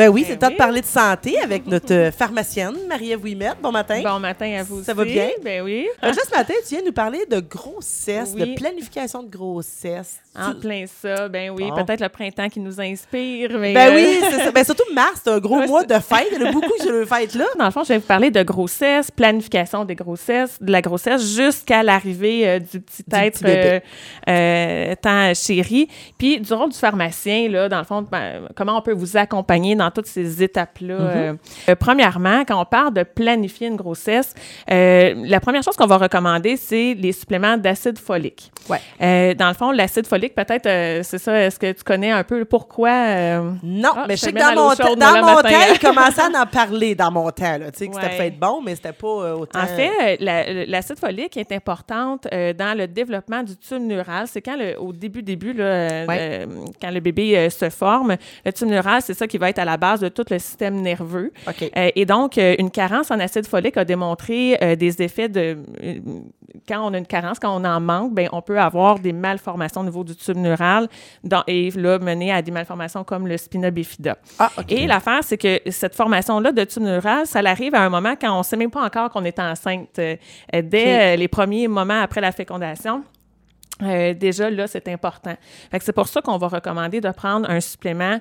Ben oui, c'est Ben le temps oui. de parler de santé avec notre euh, pharmacienne, Marie-Ève Ouimet. Bon matin. Bon matin à vous Ça aussi. va bien? Ben oui. Déjà ce matin, tu viens nous parler de grossesse, Oui. de planification de grossesse. En Tu- plein ça, ben oui. Bon. Peut-être le printemps qui nous inspire. Mais Ben euh, oui, c'est ça. Ben surtout mars, c'est un gros mois de fête. Il y en a beaucoup qui ont le fête là. Dans le fond, je vais vous parler de grossesse, planification des grossesses, de la grossesse jusqu'à l'arrivée euh, du petit Du être petit euh, euh, tant chéri. Puis du rôle du pharmacien, là, dans le fond, ben, comment on peut vous accompagner dans toutes ces étapes-là. Mm-hmm. Euh, euh, premièrement, quand on parle de planifier une grossesse, euh, la première chose qu'on va recommander, c'est les suppléments d'acide folique. Ouais. Euh, dans le fond, l'acide folique, peut-être, c'est ça, est-ce que tu connais un peu pourquoi? Non, Ah, mais je sais que dans mon, chaude, dans mon temps, il commençait à en parler dans mon temps. Là. Tu sais, que c'était Ouais. peut être bon, mais c'était pas autant. En fait, la- l'acide folique est importante dans le développement du tube neural. C'est quand, le- au début, début, là, Ouais. quand le bébé se forme, le tube neural, c'est ça qui va être à la base de tout le système nerveux. Euh, et donc, euh, une carence en acide folique a démontré euh, des effets de... quand on a une carence, quand on en manque, ben, on peut avoir des malformations au niveau du tube neural dans- et là, mener à des malformations comme le spina bifida. Ah. Et l'affaire, c'est que cette formation-là de tube neural, ça arrive à un moment quand on ne sait même pas encore qu'on est enceinte. Euh, dès les premiers moments après la fécondation, euh, déjà, là, c'est important. C'est pour ça qu'on va recommander de prendre un supplément.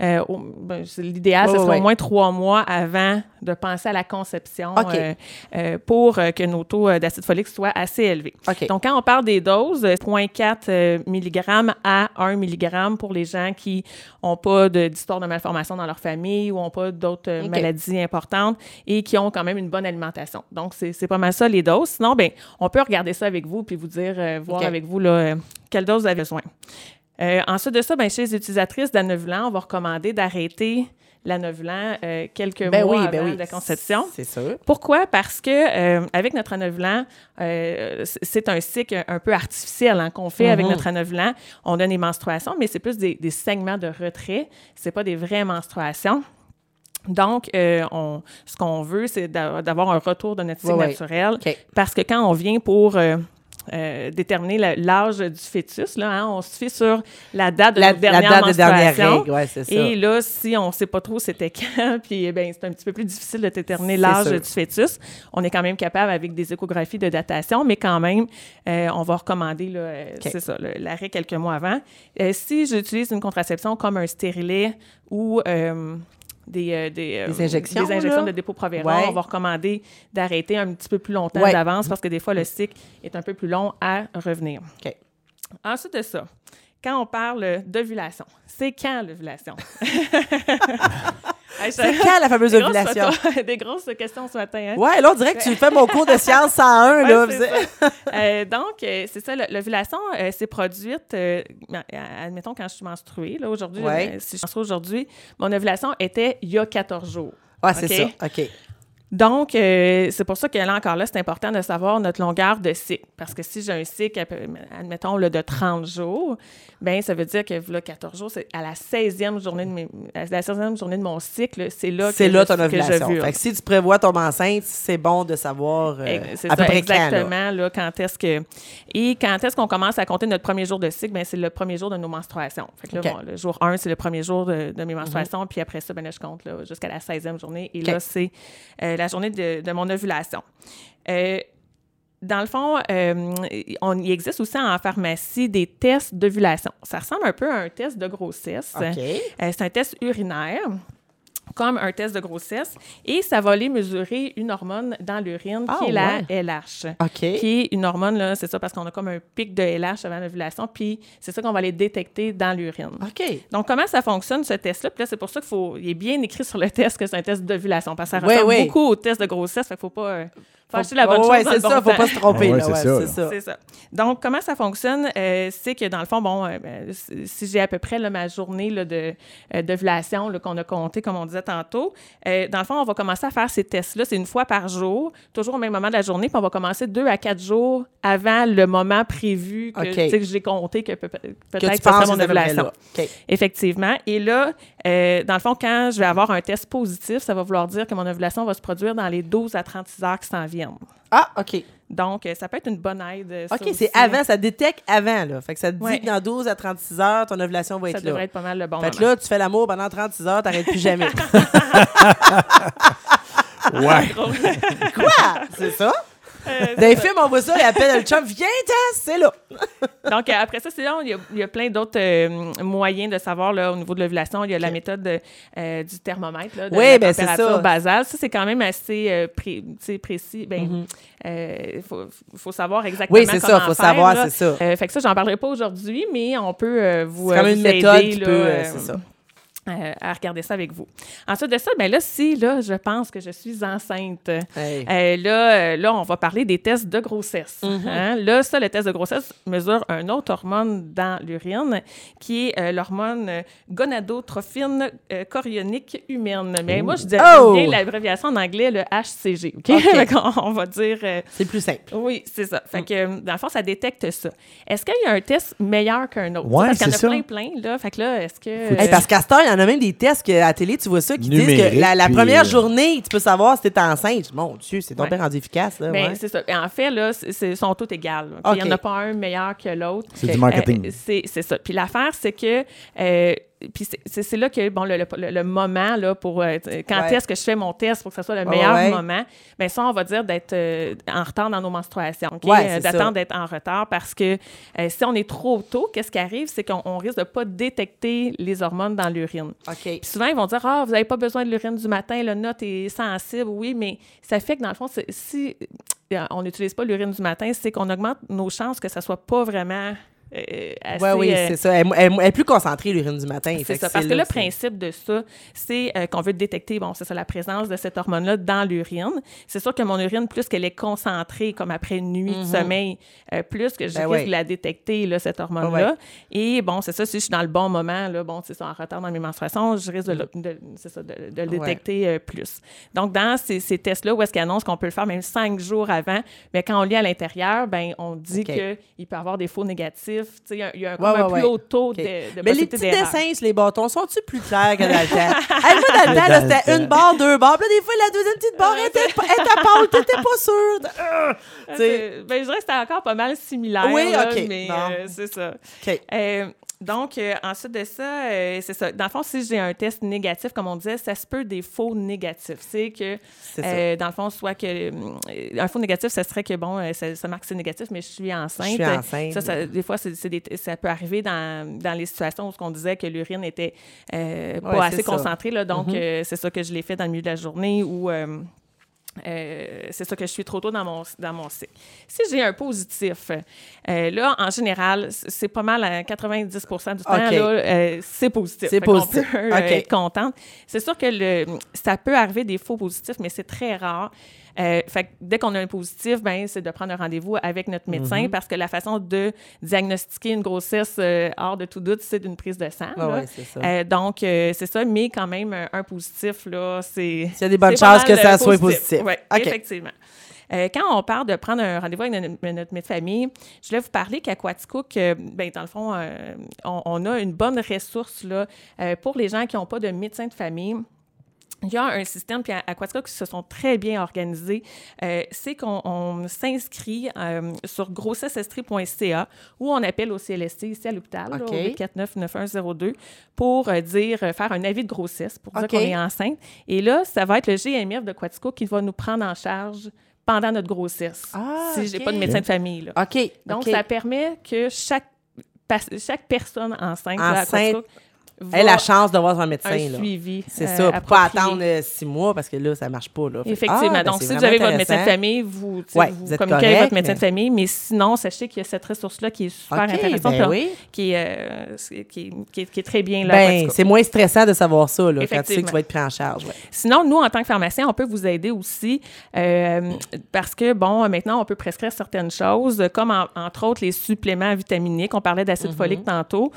Euh, ben, l'idéal, Ouais, ce serait au moins trois mois avant de penser à la conception euh, euh, pour que nos taux d'acide folique soient assez élevés. Donc, quand on parle des doses, euh, 0,4 mg à 1 mg pour les gens qui n'ont pas de- d'histoire de, malformation dans leur famille ou n'ont pas d'autres maladies importantes et qui ont quand même une bonne alimentation. Donc, c'est pas mal ça, les doses. Sinon, ben, on peut regarder ça avec vous puis vous dire, euh, voir avec vous là, quelle dose vous avez besoin. Euh, ensuite de ça, ben, chez les utilisatrices d'anovulant, on va recommander d'arrêter l'anovulant euh, quelques Ben mois oui, avant ben oui. la conception. C'est sûr. Pourquoi? Parce que euh, avec notre anovulant, euh, c'est un cycle un peu artificiel hein, qu'on fait avec Mhm. notre anovulant. On a des menstruations, mais c'est plus des, des segments de retrait. C'est pas des vraies menstruations. Donc, on, ce qu'on veut, c'est d'a- d'avoir un retour de notre cycle naturel. Parce que quand on vient pour euh, déterminer la- l'âge du fœtus, là, hein, on se fie sur la date de La, notre la dernière date de dernière menstruation. règle, ouais, ça. Et là, si on ne sait pas trop c'était quand, puis eh ben, c'est un petit peu plus difficile de déterminer l'âge du fœtus, on est quand même capable avec des échographies de datation, mais quand même, euh, on va recommander, là, euh, c'est ça, l'arrêt quelques mois avant. Euh, si j'utilise une contraception comme un stérilet ou euh, des, euh, des, euh, Des injections, des injections de dépôt-provéron, Ouais. on va recommander d'arrêter un petit peu plus longtemps Ouais. d'avance parce que des fois, le cycle est un peu plus long à revenir. Ensuite de ça, quand on parle d'ovulation, c'est quand l'ovulation? Hey, C'est quand la fameuse des ovulation? des grosses questions ce matin. Hein? Ouais, là, on dirait que tu fais mon cours de sciences 101, là. Ouais, c'est ça. Euh, donc, euh, c'est ça, l'ovulation euh, s'est produite, euh, euh, admettons, quand je suis menstruée, là, aujourd'hui, Ouais. euh, si je menstrue aujourd'hui, mon ovulation était il y a 14 jours. Ouais, c'est ça. OK. Donc, euh, c'est pour ça que là encore là, c'est important de savoir notre longueur de cycle. Parce que si j'ai un cycle, admettons, là, de 30 jours, ben ça veut dire que là, 14 jours, c'est à la 16e journée de, mes- à la 16e journée de mon cycle, c'est là que C'est là je- ton que je ovulation. Fait que si tu prévois tomber enceinte, c'est bon de savoir euh, à peu près quand. là. exactement, là, quand est-ce que... Et quand est-ce qu'on commence à compter notre premier jour de cycle? Ben, c'est le premier jour de nos menstruations. Fait que là. Mhm. bon, le jour 1, c'est le premier jour de, de mes menstruations, puis après ça, ben, là, je compte là, jusqu'à la 16e journée. Et là, c'est euh, la journée de, de mon ovulation. Euh, dans le fond, euh, on, il existe aussi en pharmacie des tests d'ovulation. Ça ressemble un peu à un test de grossesse. OK. Euh, c'est un test urinaire comme un test de grossesse et ça va aller mesurer une hormone dans l'urine Ah, qui est la ouais. LH. OK. Qui est une hormone, là, c'est ça, parce qu'on a comme un pic de LH avant l'ovulation, puis c'est ça qu'on va aller détecter dans l'urine. OK. Donc, comment ça fonctionne, ce test-là? Puis là, c'est pour ça qu'il faut, il est bien écrit sur le test que c'est un test d'ovulation, parce que ça Ouais, ressemble ouais. beaucoup au test de grossesse, fait qu'il faut pas... euh, faut Faut- acheter la bonne Ouais, chose ouais, dans c'est bon ça, faut temps. pas se tromper. Ah ouais, c'est ouais, ça. Donc, comment ça fonctionne? Euh, c'est que dans le fond, bon, euh, ben, si j'ai à peu près là, ma journée là, de, euh, d'ovulation qu'on a compté, comme on disait tantôt, euh, dans le fond, on va commencer à faire ces tests-là. C'est une fois par jour, toujours au même moment de la journée, puis on va commencer deux à quatre jours avant le moment prévu que, j'ai compté que peut- Que peut-être ça serait mon ovulation. Effectivement. Et là, euh, dans le fond, quand je vais avoir un test positif, ça va vouloir dire que mon ovulation va se produire dans les 12 à 36 heures qui s'en viennent. Ah, OK. Donc, euh, ça peut être une bonne aide. euh, ça OK, c'est avant, ça détecte avant, là. Fait que ça te dit Ouais. que dans 12 à 36 heures, ton ovulation va Ça être devrait là. être pas mal le bon Fait que moment. là, tu fais l'amour pendant 36 heures, t'arrêtes plus jamais. Ouais. Quoi? C'est ça? Euh, Dans les films, on voit ça, il appelle le chum, viens, c'est là. Donc, euh, après ça, c'est là, il y a, il y a plein d'autres euh, moyens de savoir là, au niveau de l'ovulation. Il y a la méthode de, euh, du thermomètre, là, de Oui, la ben, c'est température ça. basale. Ça, c'est quand même assez pré- précis. Ben, Mhm. Il faut, faut savoir exactement Oui, c'est ça, comment faut faire, savoir, c'est ça. Fait que ça, j'en parlerai pas aujourd'hui, mais on peut vous, C'est quand même une aider, méthode qui là, peut, c'est ça. Euh, à regarder ça avec vous. Ensuite de ça, ben là, si là, je pense que je suis enceinte, Hey. euh, là, euh, là, on va parler des tests de grossesse. Mhm. hein. Là, ça, le test de grossesse mesure un autre hormone dans l'urine, qui est l'hormone gonadotrophine chorionique humaine. Mais moi, je dis Oh! bien l'abréviation en anglais, le HCG. OK? OK. Fait qu'on- on va dire... C'est plus simple. oui, c'est ça. Mm. Fait que, euh, dans le fond, ça détecte ça. Est-ce qu'il y a un test meilleur qu'un autre? Ouais, Parce qu'il y en a ça. plein, plein, là. Fait que là, est-ce que... Hey, parce qu'à il y en a même des tests que, à la télé, tu vois ça, qui disent que la, puis, première euh, journée, tu peux savoir si t'es enceinte. Mon Dieu, c'est donc Ouais. bien rendu efficace. Là, Ben, ouais. c'est ça. Et en fait, là, c'est- c'est- sont tous égales. Il n'y en a pas un meilleur que l'autre. C'est du marketing. Euh, c'est c'est ça. Puis l'affaire, c'est que. euh, puis c'est- là que, bon, le, le- le moment, là, pour. euh, quand Ouais. est-ce que je fais mon test pour que ce soit le meilleur ouais. moment? Bien, ça, on va dire d'être euh, en retard dans nos menstruations. Ouais. D'attendre d'être en retard parce que euh, si on est trop tôt, qu'est-ce qui arrive? C'est qu'on on risque de ne pas détecter les hormones dans l'urine. Souvent, ils vont dire Ah, vous n'avez pas besoin de l'urine du matin, le note est sensible. Oui, mais ça fait que dans le fond, si on n'utilise pas l'urine du matin, c'est qu'on augmente nos chances que ça soit pas vraiment euh, assez. Ouais, oui, euh, c'est ça. Elle, elle- elle est plus concentrée, l'urine du matin. c'est ça. Parce que le principe de ça, c'est euh, qu'on veut détecter, bon, c'est ça, la présence de cette hormone-là dans l'urine. C'est sûr que mon urine, plus qu'elle est concentrée, comme après une nuit de sommeil, euh, plus que je. Ben risque ouais. de la détecter, là, cette hormone-là. Ouais. Et bon, c'est ça, si je suis dans le bon moment, là, bon, c'est ça, en retard dans mes menstruations, je risque de, le- de- c'est ça, de, de le Ouais. détecter plus. Donc, dans ces, ces tests-là, où est-ce qu'ils annoncent qu'on peut le faire même cinq jours avant, mais quand on lit à l'intérieur, ben on dit qu'il peut y avoir des faux négatifs. Il y y a un, Ouais, comme un ouais, plus ouais. haut taux OK. de, de Mais les petits dessins sur les bâtons, sont-tu plus clairs que dans le temps? hey, moi, dans le temps, là, c'était une barre, deux barres. Puis là, des fois, la deuxième petite barre Ouais, était, pas- était pâle, t'étais pas sûr. Tu sais. C'est- Ben, je dirais que c'était encore pas mal similaire. Oui, là, OK. Mais Bon. euh, c'est ça. OK. Euh, donc, euh, ensuite de ça, euh, c'est ça. Dans le fond, si j'ai un test négatif, comme on disait, ça se peut des faux négatifs. C'est que, euh, dans le fond, soit que. un faux négatif, ça serait que, bon, ça, ça marque que c'est négatif, mais je suis enceinte. Je suis enceinte. Ça, ça- des fois, des- ça peut arriver dans, dans les situations où on disait que l'urine était pas Ouais, assez concentrée. Là, donc, Mhm. euh, c'est ça que je l'ai fait dans le milieu de la journée ou. Euh, c'est ça que je suis trop tôt dans mon, dans mon cycle. Si j'ai un positif, euh, là, en général, c'est pas mal à 90% du temps, euh, c'est positif. C'est positif. peut, OK. être contente. C'est sûr que le, ça peut arriver des faux positifs, mais c'est très rare. Euh, fait que dès qu'on a un positif, ben, c'est de prendre un rendez-vous avec notre médecin Mm-hmm. parce que la façon de diagnostiquer une grossesse euh, hors de tout doute, c'est d'une prise de sang. Ah ouais, ça. Euh, donc, c'est ça, mais quand même, un, positif, là, c'est. S'il y a des bonnes chances que ça soit positif. Oui, OK. effectivement. Euh, quand on parle de prendre un rendez-vous avec notre, notre médecin de famille, je voulais vous parler qu'à Quaticook, euh, ben, dans le fond, euh, on, on a une bonne ressource là, pour les gens qui n'ont pas de médecin de famille. Il y a un système, puis à Aquatica, qui se sont très bien organisés, euh, c'est qu'on on s'inscrit euh, sur grossesseestrie.ca ou on appelle au CLST ici à l'hôpital, là, OK. au 849-9102, pour euh, dire, faire un avis de grossesse, pour dire qu'on est enceinte. Et là, ça va être le GMF de Quatico qui va nous prendre en charge pendant notre grossesse, Ah, si j'ai OK. pas de médecin de famille. là. OK. Donc, ça permet que chaque, chaque personne enceinte, là, à Quatico Elle a la chance de voir son médecin. un là. suivi. C'est euh, ça, pour pas attendre euh, six mois parce que là, ça marche pas. Là. Fait Effectivement. Ah, ben, Donc, si vous avez votre médecin de famille, vous, Ouais, vous, communiquez avec votre médecin mais- de famille. Mais sinon, sachez qu'il y a cette ressource-là qui est super intéressante, ben oui. qui, est, euh, qui, qui qui est très bien là. Ben, c'est moins stressant de savoir ça, là, quand tu sais que tu vas être pris en charge. ouais. Sinon, nous, en tant que pharmacien, on peut vous aider aussi parce que, bon, maintenant, on peut prescrire certaines choses, comme en- entre autres les suppléments vitaminiques. On parlait d'acide Mm-hmm. folique tantôt.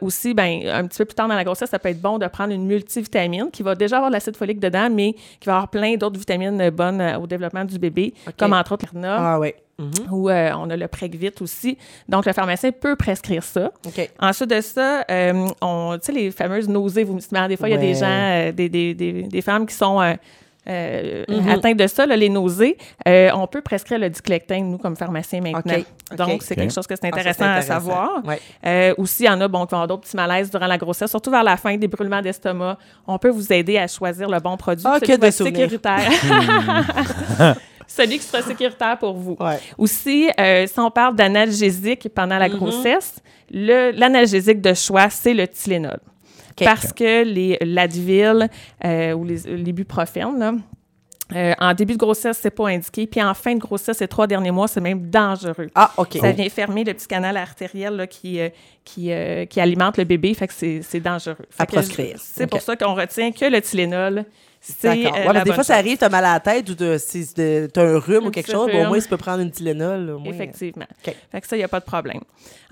Aussi, ben, un petit peu plus tard dans la grossesse, ça peut être bon de prendre une multivitamine qui va déjà avoir de l'acide folique dedans, mais qui va avoir plein d'autres vitamines bonnes euh, au développement du bébé, comme entre autres l'IRNA. Ah, oui. Mhm. ou euh, on a le Pregvit aussi. Donc, le pharmacien peut prescrire ça. OK. Ensuite de ça, euh, on, tu sais, les fameuses nausées vomissements, des fois, il y a des gens, euh, des, des, des, des femmes qui sont... euh, Mhm. atteints de ça, là, les nausées, euh, on peut prescrire le diclectine, nous, comme pharmacien maintenant. Donc, c'est quelque chose que c'est Ah, intéressant, à savoir. Ouais. Euh, aussi, il y en a bon, qui vont avoir d'autres petits malaises durant la grossesse, surtout vers la fin, des brûlements d'estomac. On peut vous aider à choisir le bon produit. Ah, celui que qui sécuritaire. celui qui sera sécuritaire pour vous. Ouais. Aussi, euh, si on parle d'analgésique pendant la Mhm. grossesse, l'analgésique de choix, c'est le Tylenol. Parce que les l'Advil euh, ou les là, euh, en début de grossesse, c'est pas indiqué. Puis en fin de grossesse, ces trois derniers mois, c'est même dangereux. Ah, OK. Ça vient fermer le petit canal artériel là, qui, euh, qui, euh, qui alimente le bébé, fait que c'est dangereux. Fait À proscrire. C'est pour ça qu'on retient que le Tylenol, c'est D'accord. euh, Ouais, mais des fois, ça arrive, t'as mal à la tête ou t'as si de- t'as un rhume ou quelque chose. Bon, au rhume. moins, tu peux prendre une Tylenol. au moins. Effectivement. OK. Fait que ça, il n'y a pas de problème.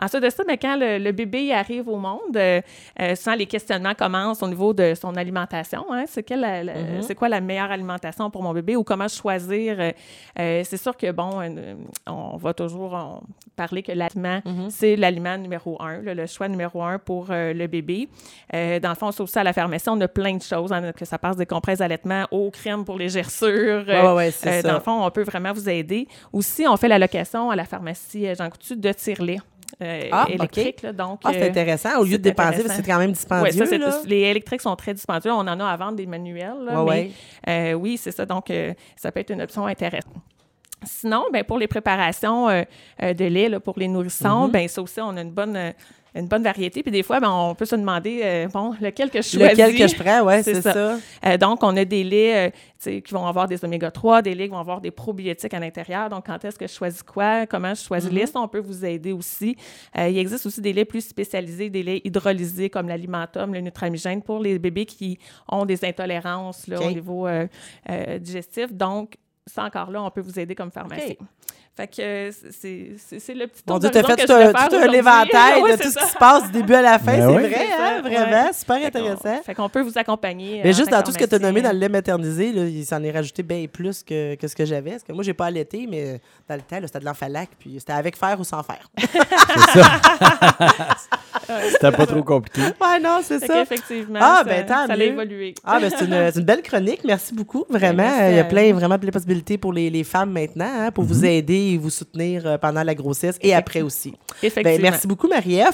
Ensuite de ça, mais quand le, le bébé il arrive au monde, euh, euh, souvent les questionnements commencent au niveau de son alimentation. Hein. C'est, quelle la- la- Mm-hmm. c'est quoi la meilleure alimentation pour mon bébé ou comment choisir? euh, euh, c'est sûr que, bon, euh, on va toujours on- parler que l'aliment, Mm-hmm. c'est l'aliment numéro un, là, le choix numéro un pour euh, le bébé. Euh, dans le fond, c'est aussi à la pharmacie, on a plein de choses, hein, que ça passe des compresses d'allaitement aux crèmes pour les gerçures. Ouais, ouais, ouais, Euh, ça. Dans le fond, on peut vraiment vous aider. Aussi, on fait la location à la pharmacie euh, Jean Coutu de tire-lait euh, Ah, là, donc, Ah, c'est euh, intéressant. Au lieu de dépenser, c'est quand même ouais, dispendieux. ça, c'est- là. les électriques sont très dispendieux. On en a à vendre des manuels. là, Ouais, mais, ouais. euh, oui, c'est ça. Donc, euh, ça peut être une option intéressante. Sinon, ben, pour les préparations de lait là, pour les nourrissons, Mm-hmm. ben, ça aussi, on a une bonne, une bonne variété. Puis des fois, ben, on peut se demander, euh, bon, lequel que je choisis. Lequel que je prends, ouais, C'est ça. ça. Euh, donc, on a des laits euh, qui vont avoir des oméga 3, des laits qui vont avoir des probiotiques à l'intérieur. Donc, quand est-ce que je choisis quoi, comment je choisis le lait, ça, on peut vous aider aussi. Il existe aussi des laits plus spécialisés, des laits hydrolysés comme l'alimentum, le nutramigène pour les bébés qui ont des intolérances là, au niveau digestif. Donc, ça encore là, on peut vous aider comme pharmacien. OK. Fait que c'est c'est- c'est le petit tour Dieu, t'as d'horizon fait que tout un, tout un éventail de c'est tout ce ça. qui se passe du début à la fin. Ben c'est oui. vrai, C'est ça, hein, vraiment. ouais. Super Fait qu'on- intéressant. Fait qu'on peut vous accompagner. Mais euh, juste en dans tout ce que tu as nommé dans le lait maternisé, là, il s'en est rajouté bien plus que, que ce que j'avais. Parce que moi, j'ai pas allaité, mais dans le temps, là, c'était de l'enfalac, puis c'était avec fer ou sans fer. C'était pas trop compliqué. ouais, non, c'est Fait ça. qu'effectivement, Ah, ça, ben, tant ça a mieux. évolué. Ah, ben c'est une, c'est une belle chronique. Merci beaucoup. Vraiment. merci Il y a plein, vraiment de possibilités pour les, les femmes maintenant, hein, pour Mm-hmm. vous aider et vous soutenir euh, pendant la grossesse et après aussi. Effectivement. Ben, merci beaucoup, Marie-Ève.